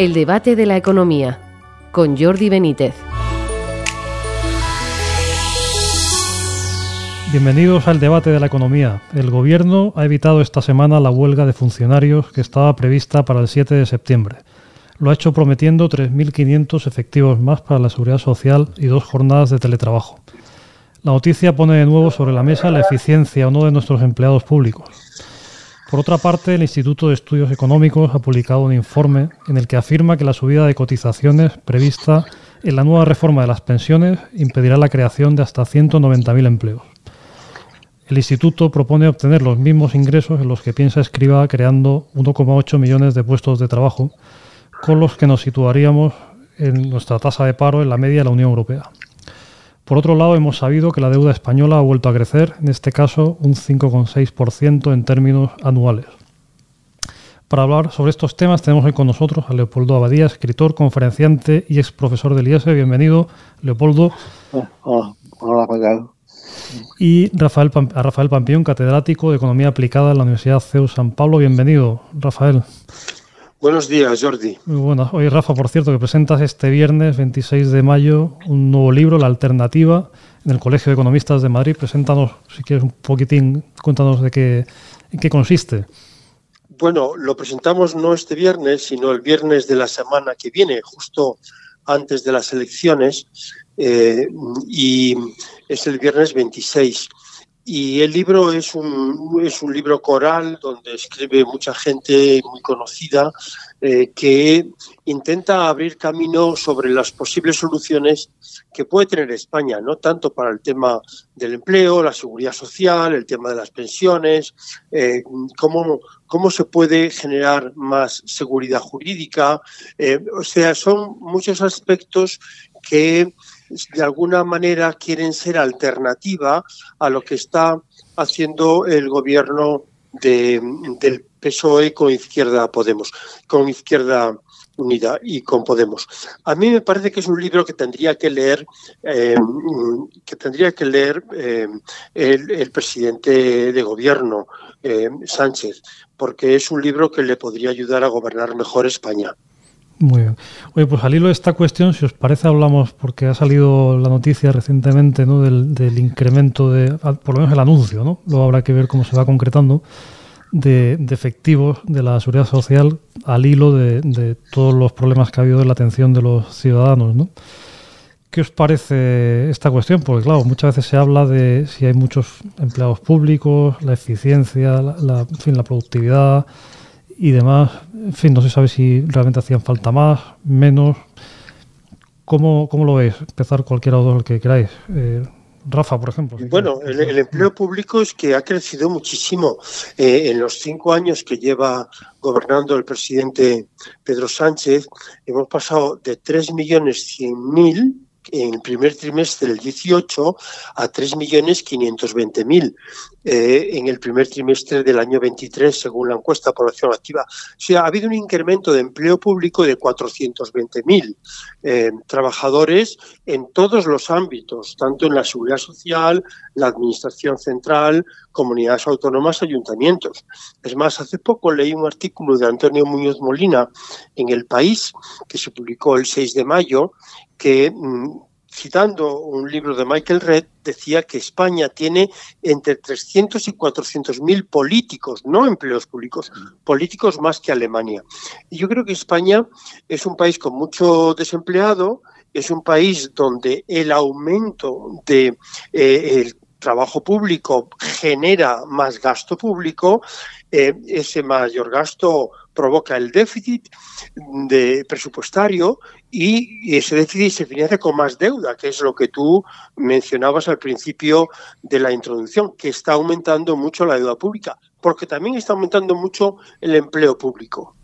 El debate de la economía con Jordi Benítez. Bienvenidos al debate de la economía. El Gobierno ha evitado esta semana la huelga de funcionarios que estaba prevista para el 7 de septiembre. Lo ha hecho prometiendo 3.500 efectivos más para la seguridad social y dos jornadas de teletrabajo. La noticia pone de nuevo sobre la mesa la eficiencia o no de nuestros empleados públicos. Por otra parte, el Instituto de Estudios Económicos ha publicado un informe en el que afirma que la subida de cotizaciones prevista en la nueva reforma de las pensiones impedirá la creación de hasta 190.000 empleos. El instituto propone obtener los mismos ingresos en los que piensa escriba creando 1,8 millones de puestos de trabajo, con los que nos situaríamos en nuestra tasa de paro en la media de la Unión Europea. Por otro lado, hemos sabido que la deuda española ha vuelto a crecer, en este caso un 5,6% en términos anuales. Para hablar sobre estos temas tenemos hoy con nosotros a Leopoldo Abadía, escritor, conferenciante y ex profesor del IES. Bienvenido, Leopoldo. Hola, hola, Y Rafael, a Rafael Pampión, catedrático de Economía Aplicada en la Universidad CEU San Pablo. Bienvenido, Rafael. Buenos días, Jordi. Muy buenas. Hoy, Rafa, por cierto, que presentas este viernes 26 de mayo un nuevo libro, La Alternativa, en el Colegio de Economistas de Madrid. Preséntanos, si quieres, un poquitín, cuéntanos de qué, en qué consiste. Bueno, lo presentamos no este viernes, sino el viernes de la semana que viene, justo antes de las elecciones, eh, y es el viernes 26. Y el libro es un, es un libro coral donde escribe mucha gente muy conocida eh, que intenta abrir camino sobre las posibles soluciones que puede tener España, no tanto para el tema del empleo, la seguridad social, el tema de las pensiones, eh, cómo, cómo se puede generar más seguridad jurídica. Eh, o sea, son muchos aspectos que de alguna manera quieren ser alternativa a lo que está haciendo el gobierno de, del PSOE con Izquierda Podemos, con Izquierda Unida y con Podemos. A mí me parece que es un libro que tendría que leer, eh, que tendría que leer eh, el, presidente de gobierno, eh, Sánchez, porque es un libro que le podría ayudar a gobernar mejor España. Muy bien. Oye, pues al hilo de esta cuestión, si os parece, hablamos, porque ha salido la noticia recientemente ¿no? del, incremento de, por lo menos el anuncio, ¿no? Luego habrá que ver cómo se va concretando, de, efectivos de la seguridad social al hilo de, todos los problemas que ha habido en la atención de los ciudadanos, ¿no? ¿Qué os parece esta cuestión? Porque claro, muchas veces se habla de si hay muchos empleados públicos, la eficiencia, la, en fin, la productividad y demás. En fin, no se sabe si realmente hacían falta más, menos. ¿Cómo, cómo lo veis? Empezar cualquiera de los que queráis. Eh, Rafa, por ejemplo. bueno, el, empleo público es que ha crecido muchísimo. Eh, en los cinco años que lleva gobernando el presidente Pedro Sánchez, hemos pasado de 3.100.000 en el primer trimestre del 18 a 3.520.000 eh, en el primer trimestre del año 23, según la encuesta de población activa. O sea, ha habido un incremento de empleo público de 420.000 eh, trabajadores en todos los ámbitos, tanto en la seguridad social, la administración central, comunidades autónomas, ayuntamientos. Es más, hace poco leí un artículo de Antonio Muñoz Molina en El País, que se publicó el 6 de mayo, que mm, citando un libro de Michael Red, decía que España tiene entre 300 y 400 mil políticos, no empleos públicos, políticos más que Alemania. Y yo creo que España es un país con mucho desempleado, es un país donde el aumento de eh, trabajo público genera más gasto público, eh, ese mayor gasto provoca el déficit de presupuestario y ese déficit se financia con más deuda, que es lo que tú mencionabas al principio de la introducción, que está aumentando mucho la deuda pública, porque también está aumentando mucho el empleo público.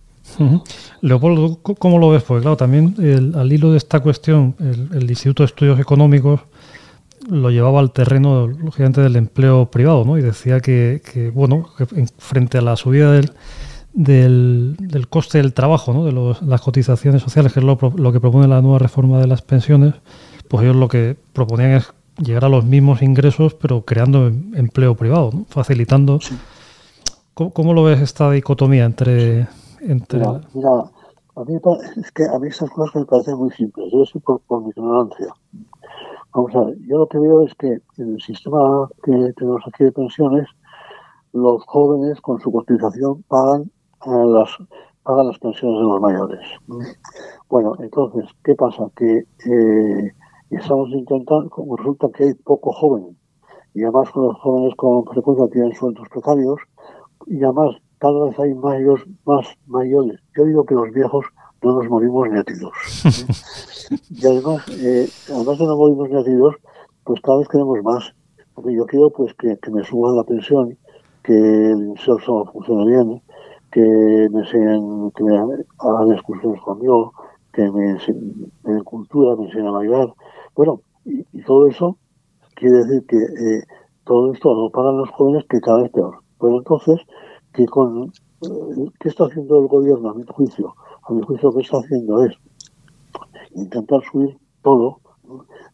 Leopoldo, ¿cómo lo ves? Porque claro, también al hilo de esta cuestión, el, Instituto de Estudios Económicos lo llevaba al terreno, lógicamente, del empleo privado, ¿no? Y decía que, que bueno, frente a la subida del, del, del, coste del trabajo, ¿no? de las cotizaciones sociales, que es lo, lo, que propone la nueva reforma de las pensiones, pues ellos lo que proponían es llegar a los mismos ingresos, pero creando em, empleo privado, ¿no? facilitando. ¿Cómo, lo ves esta dicotomía entre... entre... Mira, A mí, es que a mí estas cosas me parecen muy simples, yo soy por, por mi ignorancia. Vamos a ver, yo lo que veo es que en el sistema que tenemos aquí de pensiones, los jóvenes con su cotización pagan las pagan las pensiones de los mayores. Bueno, entonces, ¿qué pasa? Que eh, estamos intentando, como resulta que hay poco joven, y además los jóvenes con frecuencia tienen sueldos precarios, y además cada vez hay mayores, más mayores. Yo digo que los viejos no nos morimos ni a tiros. y además, eh, además de no a tiros, pues cada vez queremos más. Porque yo quiero pues que, me suban la pensión, que el inserso funcione bien, que me enseñen, que me hagan excursiones conmigo, que me enseñen en cultura, me enseñen a bailar. Bueno, y, todo eso quiere decir que eh, todo esto lo pagan los jóvenes que cada vez peor. Pero entonces, que con eh, ¿qué está haciendo el gobierno a mi juicio? A mi juicio que está haciendo es intentar subir todo.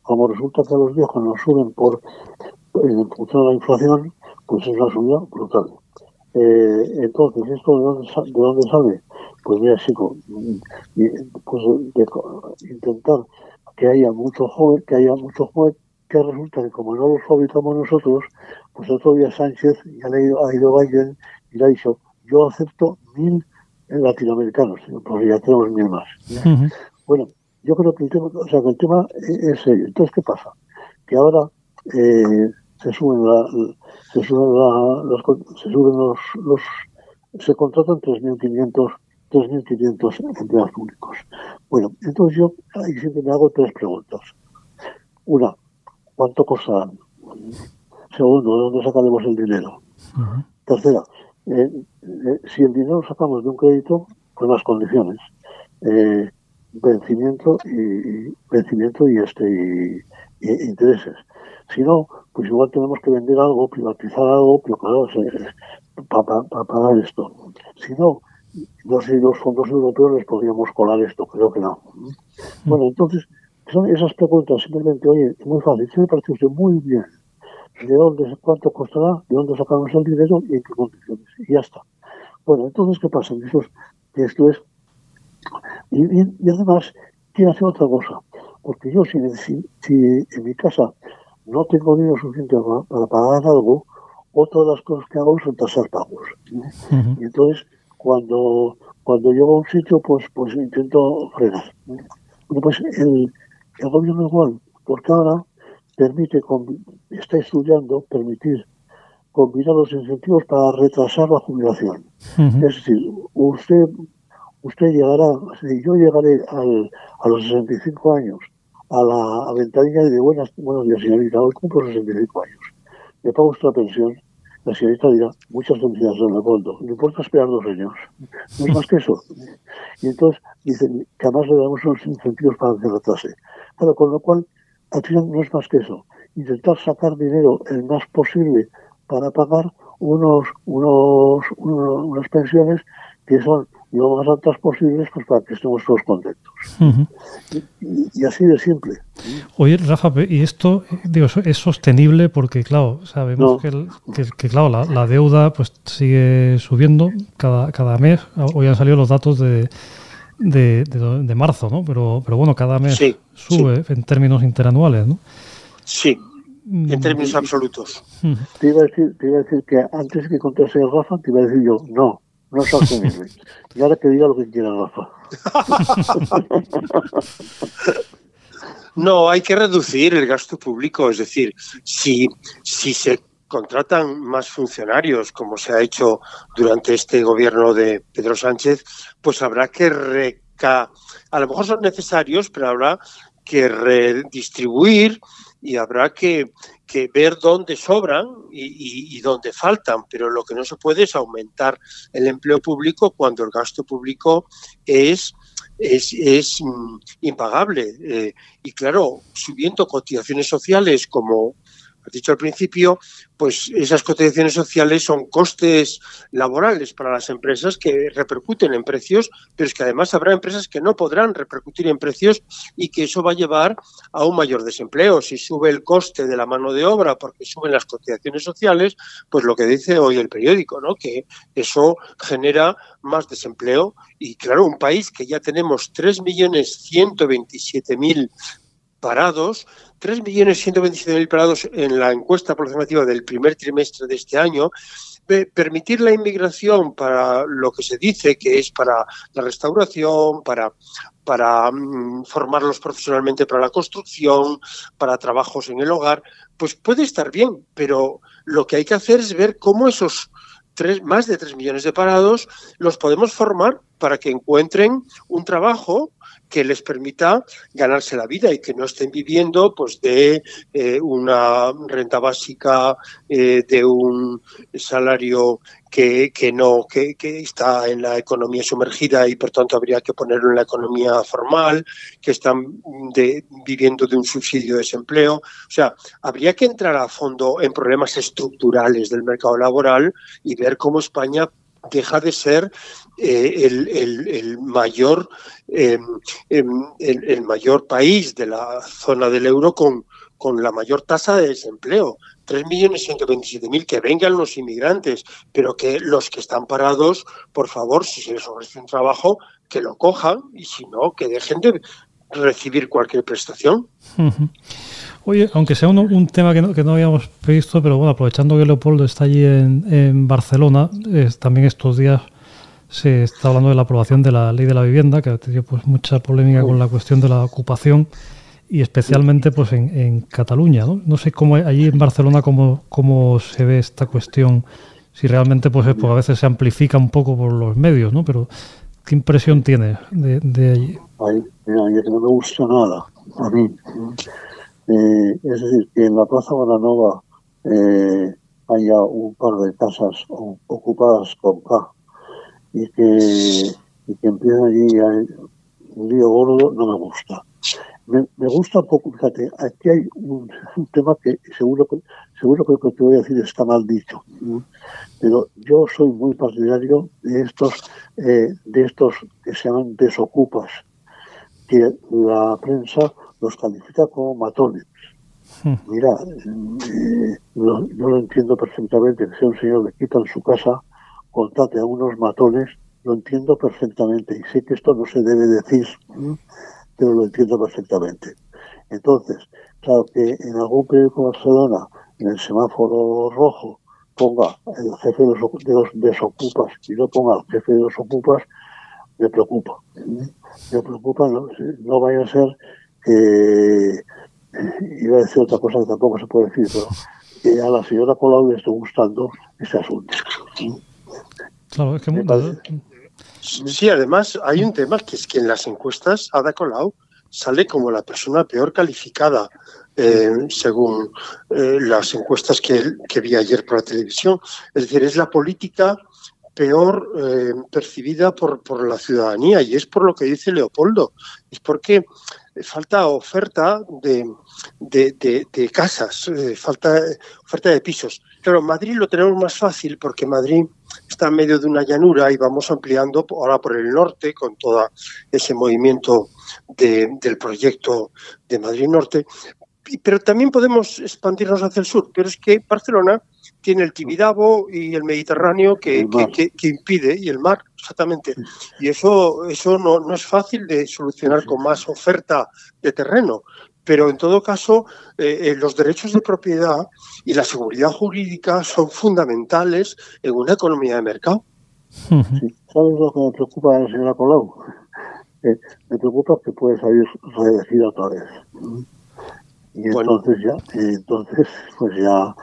Como resulta que a los viejos nos suben por en función de la inflación, pues es una subida brutal. Eh, entonces, ¿esto de dónde, de dónde sale? Pues mira, chico, pues de intentar que haya mucho joven, que haya mucho joven, que resulta que como no los fabricamos nosotros, pues otro día Sánchez ya le ha ido, ha ido Biden y le ha dicho, yo acepto mil latinoamericanos, porque ya tenemos mil más. Bueno, yo creo que el tema, o sea, que el tema es serio. Entonces, ¿qué pasa? Que ahora eh, se suben la, se suben la, los, se suben los, los se contratan 3.500 3.500 empleados públicos. Bueno, entonces yo ahí siempre me hago tres preguntas. Una, ¿cuánto costarán? Segundo, ¿de dónde sacaremos el dinero? Tercera, eh, eh, si el dinero lo sacamos de un crédito, con las condiciones. Eh, vencimiento y, vencimiento y este y, intereses. Si no, pues igual tenemos que vender algo, privatizar algo, pero claro, para pagar esto. Si no, no sé si los fondos europeos les podríamos colar esto, creo que no. Bueno, entonces, son esas preguntas, simplemente, oye, es muy fácil, ¿qué me parece usted muy bien? ¿De dónde, cuánto costará? ¿De dónde sacamos el dinero? ¿Y en qué condiciones? Y ya está. Bueno, entonces, ¿qué pasa? Eso esto es... Y, además, quiero hacer otra cosa, porque yo si, si, en mi casa no tengo dinero suficiente para, pagar algo, otra de las cosas que hago son tasar pagos. Y entonces, cuando, cuando llego a un sitio, pues, pues intento frenar. pues el, el gobierno igual, porque ahora permite, está estudiando permitir combinar los incentivos para retrasar la jubilación. Es decir, usted usted llegará, yo llegaré al, a los 65 años a la ventanilla y de buenas, buenos días, señorita, hoy cumplo 65 años. Le pago usted la pensión la señorita dirá, muchas felicidades, don Leopoldo. No importa esperar dos años. No es más que eso. Y entonces dicen que además le damos unos incentivos para que retrase. Claro, con lo cual, al final no es más que eso. Intentar sacar dinero el más posible para pagar unos, unos, unos unas pensiones que son lo más altas posibles pues para que estemos todos contentos. y, así de simple. Oye, Rafa, y esto digo, es sostenible porque, claro, sabemos que, que, claro, la, deuda pues sigue subiendo cada, cada mes. Hoy han salido los datos de, de, de, marzo, ¿no? Pero, pero bueno, cada mes sube en términos interanuales, ¿no? Sí, en términos absolutos. Te iba, a decir, te iba a decir que antes que contase Rafa, te iba a decir yo, no, no es sostenible. y ahora que diga lo que quiera Rafa. no, hay que reducir el gasto público, es decir, si, si se contratan más funcionarios, como se ha hecho durante este gobierno de Pedro Sánchez, pues habrá que reca... A lo mejor son necesarios, pero habrá que redistribuir y habrá que, ver dónde sobran y, dónde faltan, pero lo que no se puede es aumentar el empleo público cuando el gasto público es, es, mm, impagable. Eh, y claro, subiendo cotizaciones sociales como, has dicho al principio, pues esas cotizaciones sociales son costes laborales para las empresas que repercuten en precios, pero es que además habrá empresas que no podrán repercutir en precios y que eso va a llevar a un mayor desempleo. Si sube el coste de la mano de obra porque suben las cotizaciones sociales, pues lo que dice hoy el periódico, ¿no? Que eso genera más desempleo y claro, un país que ya tenemos 3.127.000 parados, 3.127.000 parados en la encuesta aproximativa del primer trimestre de este año, permitir la inmigración para lo que se dice que es para la restauración, para, para mm, formarlos profesionalmente para la construcción, para trabajos en el hogar, pues puede estar bien, pero lo que hay que hacer es ver cómo esos tres, más de 3 millones de parados los podemos formar para que encuentren un trabajo que les permita ganarse la vida y que no estén viviendo pues de eh, una renta básica, eh, de un salario que, que no que, que, está en la economía sumergida y por tanto habría que ponerlo en la economía formal, que están viviendo de un subsidio de desempleo. O sea, habría que entrar a fondo en problemas estructurales del mercado laboral y ver cómo España deja de ser eh, el, mayor eh, el, mayor país de la zona del euro con, con la mayor tasa de desempleo. 3.127.000 que vengan los inmigrantes, pero que los que están parados, por favor, si se les ofrece un trabajo, que lo cojan y si no, que dejen de recibir cualquier prestación. Oye, aunque sea un, tema que no, que no, habíamos visto, pero bueno, aprovechando que Leopoldo está allí en, en Barcelona, también estos días se está hablando de la aprobación de la ley de la vivienda, que ha tenido pues mucha polémica con la cuestión de la ocupación y especialmente pues en, Cataluña. ¿no? no sé cómo allí en Barcelona cómo, cómo se ve esta cuestión, si realmente pues, pues a veces se amplifica un poco por los medios, ¿no? Pero ¿qué impresión tiene de, de allí? No me gusta nada a mí. Eh, es decir, que en la Plaza Baranova eh, haya un par de casas ocupadas con K y que, y que empiece allí un lío gordo, no me gusta. Me, gusta un poco, fíjate, aquí hay un, tema que seguro, seguro que lo que te voy a decir está mal dicho, pero yo soy muy partidario de estos, eh, de estos que se llaman desocupas, que la prensa los califica como matones. Hmm. Mira, eh, yo lo entiendo perfectamente, que sea un señor que quitan su casa, contate a unos matones, lo entiendo perfectamente y sé que esto no se debe decir, pero lo entiendo perfectamente. Entonces, claro que en algún periódico de Barcelona, en el semáforo rojo, ponga el jefe de los, desocupas y no ponga el jefe de los ocupas, me preocupa. Me preocupa, no, no vaya a ser que iba a decir otra cosa que tampoco se puede decir, pero que a la señora Colau le esté gustando ese asunto. Claro, es que Sí, además hay un tema que es que en las encuestas Ada Colau sale como la persona peor calificada eh, según eh, las encuestas que, vi ayer por la televisión. Es decir, es la política peor eh, percibida por, por la ciudadanía y es por lo que dice Leopoldo. Es porque falta oferta de, de, casas, eh, falta oferta de pisos. Claro, Madrid lo tenemos más fácil porque Madrid está en medio de una llanura y vamos ampliando ahora por el norte con todo ese movimiento del proyecto de Madrid Norte. Pero también podemos expandirnos hacia el sur, pero es que Barcelona tiene el Tibidabo y el Mediterráneo que, que, impide, y el mar, exactamente. Y eso, eso no, no, es fácil de solucionar con más oferta de terreno. Pero en todo caso, eh, eh, los derechos de propiedad y la seguridad jurídica son fundamentales en una economía de mercado. ¿Sabes lo que me preocupa, señora Colau? Eh, me preocupa que puede salir reelegida otra vez. Y entonces ya, entonces pues ya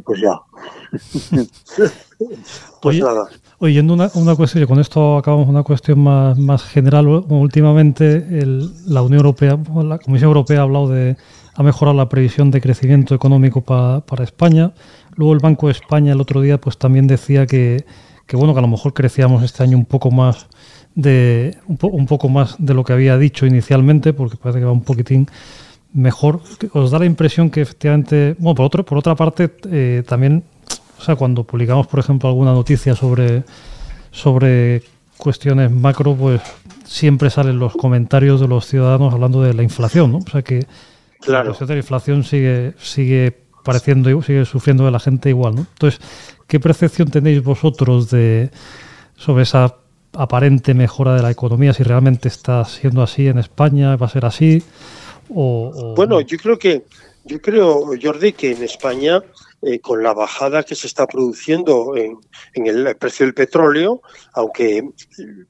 pues ya. pues nada. Oyendo una, una cuestión, con esto acabamos una cuestión más, más general. Últimamente la Unión Europea, la Comisión Europea ha hablado de, ha mejorado la previsión de crecimiento económico para España. Luego el Banco de España el otro día pues también decía que, que bueno, que a lo mejor crecíamos este año un poco más de un, un poco más de lo que había dicho inicialmente, porque parece que va un poquitín mejor. ¿Os da la impresión que efectivamente, bueno, por, otro, por otra parte, eh, también, o sea, cuando publicamos, por ejemplo, alguna noticia sobre, sobre cuestiones macro, pues siempre salen los comentarios de los ciudadanos hablando de la inflación, ¿no? O sea que claro. la inflación sigue, sigue pareciendo, sigue sufriendo de la gente igual, ¿no? Entonces, ¿qué percepción tenéis vosotros de sobre esa aparente mejora de la economía, si realmente está siendo así en España, va a ser así? O, bueno, yo creo que, yo creo, Jordi, que en España, eh, con la bajada que se está produciendo en, el precio del petróleo, aunque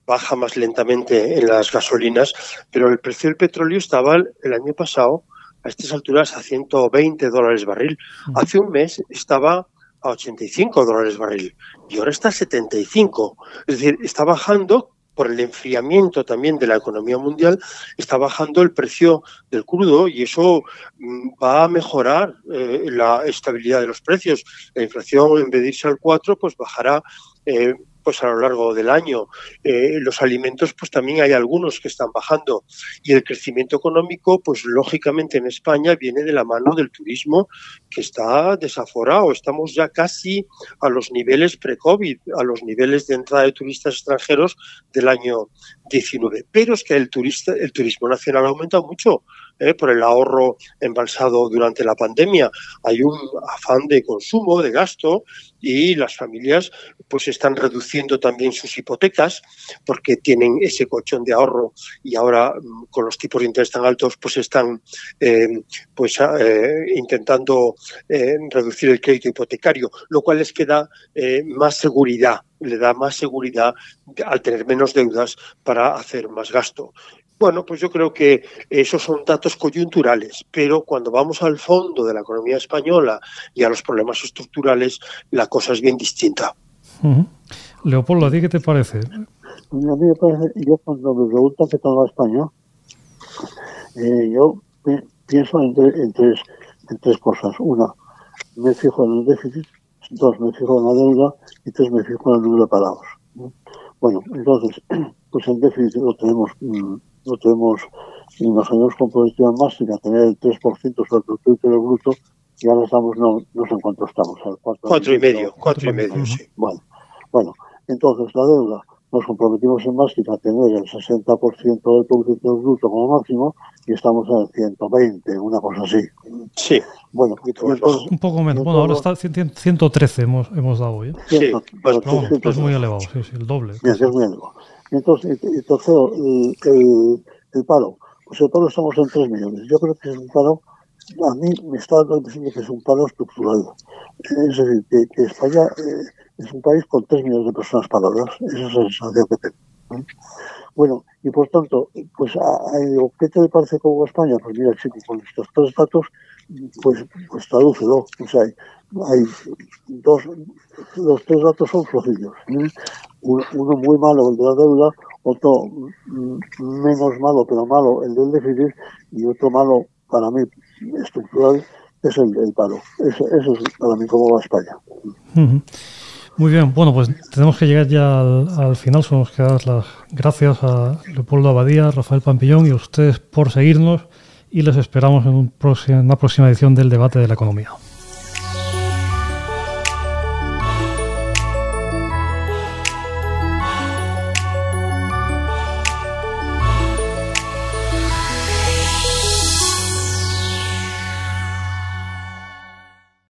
baja más lentamente en las gasolinas, pero el precio del petróleo estaba el año pasado a estas alturas a 120 dólares barril. Hace un mes estaba a 85 dólares barril y ahora está a 75. Es decir, está bajando por el enfriamiento también de la economía mundial, está bajando el precio del crudo y eso mm, va a mejorar eh, la estabilidad de los precios. La inflación, en vez de irse al 4, pues bajará eh, pues a lo largo del año. Eh, los alimentos, pues también hay algunos que están bajando. Y el crecimiento económico, pues lógicamente en España viene de la mano del turismo que está desaforado. Estamos ya casi a los niveles pre-COVID, a los niveles de entrada de turistas extranjeros del año 19. Pero es que el, turista, el turismo nacional ha aumentado mucho. ¿Eh? por el ahorro embalsado durante la pandemia. Hay un afán de consumo, de gasto, y las familias pues están reduciendo también sus hipotecas porque tienen ese colchón de ahorro y ahora mm, con los tipos de interés tan altos pues están eh, pues eh, intentando reducir el crédito hipotecario, lo cual les queda más seguridad le da más seguridad al tener menos deudas para hacer más gasto. Bueno, pues yo creo que esos son datos coyunturales, pero cuando vamos al fondo de la economía española y a los problemas estructurales, la cosa es bien distinta. Leopoldo, ¿a ti qué te parece? A mí me parece, yo cuando me preguntan qué tal va España, eh, yo pienso en, tres, en tres cosas. Una, me fijo en el déficit, dos, me fijo en la deuda y tres, me fijo en el número de parados. Bueno, entonces, pues el déficit lo tenemos mm, no tenemos, imaginemos con productividad máxima tener el 3% sobre el Producto del Bruto y ahora estamos, no, no sé en cuánto estamos, al 4, y medio, 4 y medio, sí. Bueno, bueno, entonces la deuda, nos comprometimos en máxima a tener el 60% del Producto Bruto como máximo y estamos en el 120, una cosa así. Sí. Bueno, un poco menos. Bueno, ahora está 113 hemos, hemos dado hoy. ¿eh? Sí, es muy elevado, sí, sí, el doble. es muy elevado. Entonces, tercero, el, el, el, paro. Pues el paro estamos en 3 millones. Yo creo que es un paro, a mí me está dando la que es un paro estructural. Es decir, que, España eh, es un país con 3 millones de personas paradas. Esa es la sensación que tengo. Bueno, y por tanto, pues, a, ¿qué te parece como España? Pues mira, chico, con estos tres datos, pues, pues tradúcelo. O sea, hay, dos, los tres datos son flojillos. Uno muy malo, el de la deuda, otro menos malo, pero malo, el del déficit, y otro malo, para mí, estructural, es el, del paro. Eso, eso, es para mí como va España. Muy bien, bueno, pues tenemos que llegar ya al, final. Solo nos quedan las gracias a Leopoldo Abadía, Rafael Pampillón y a ustedes por seguirnos y les esperamos en, un próximo, en una próxima edición del debate de la economía.